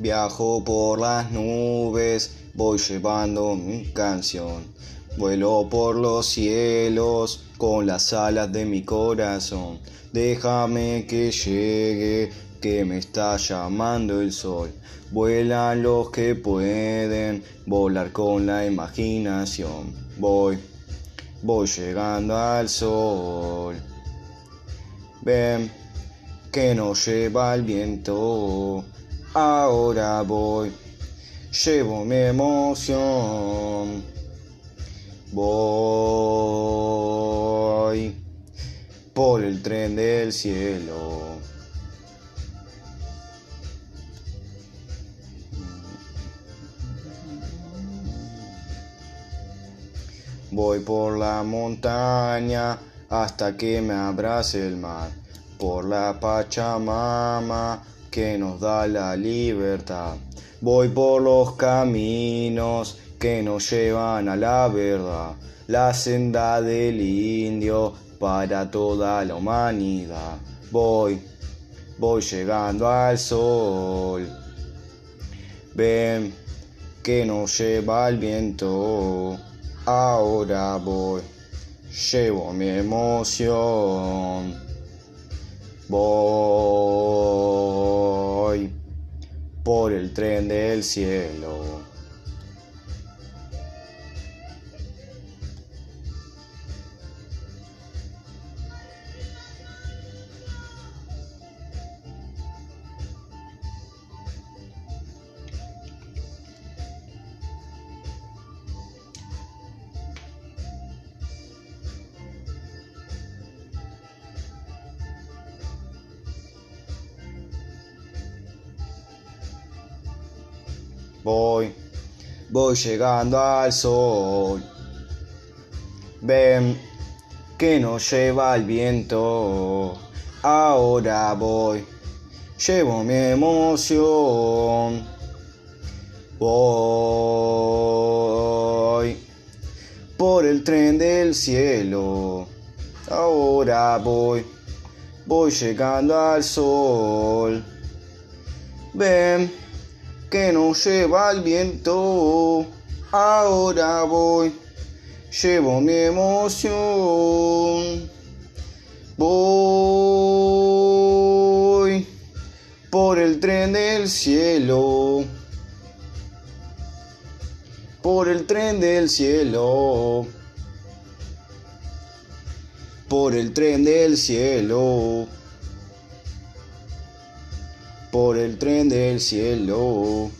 Viajo por las nubes, voy llevando mi canción. Vuelo por los cielos con las alas de mi corazón. Déjame que llegue, que me está llamando el sol. Vuelan los que pueden volar con la imaginación. Voy, voy llegando al sol. Ven, que nos lleva el viento. Ahora voy, llevo mi emoción. Voy por el tren del cielo. Voy por la montaña hasta que me abrace el mar, por la Pachamama que nos da la libertad. Voy por los caminos que nos llevan a la verdad, la senda del indio para toda la humanidad. Voy, voy llegando al sol. Ven que nos lleva el viento. Ahora voy, llevo mi emoción. Voy por el tren del cielo. Voy, voy llegando al sol. Ven que nos lleva el viento. Ahora voy, llevo mi emoción. Voy por el tren del cielo. Ahora voy, voy llegando al sol. Ven que nos lleva el viento. Ahora voy, llevo mi emoción. Voy por el tren del cielo. Por el tren del cielo. Por el tren del cielo por el tren del cielo.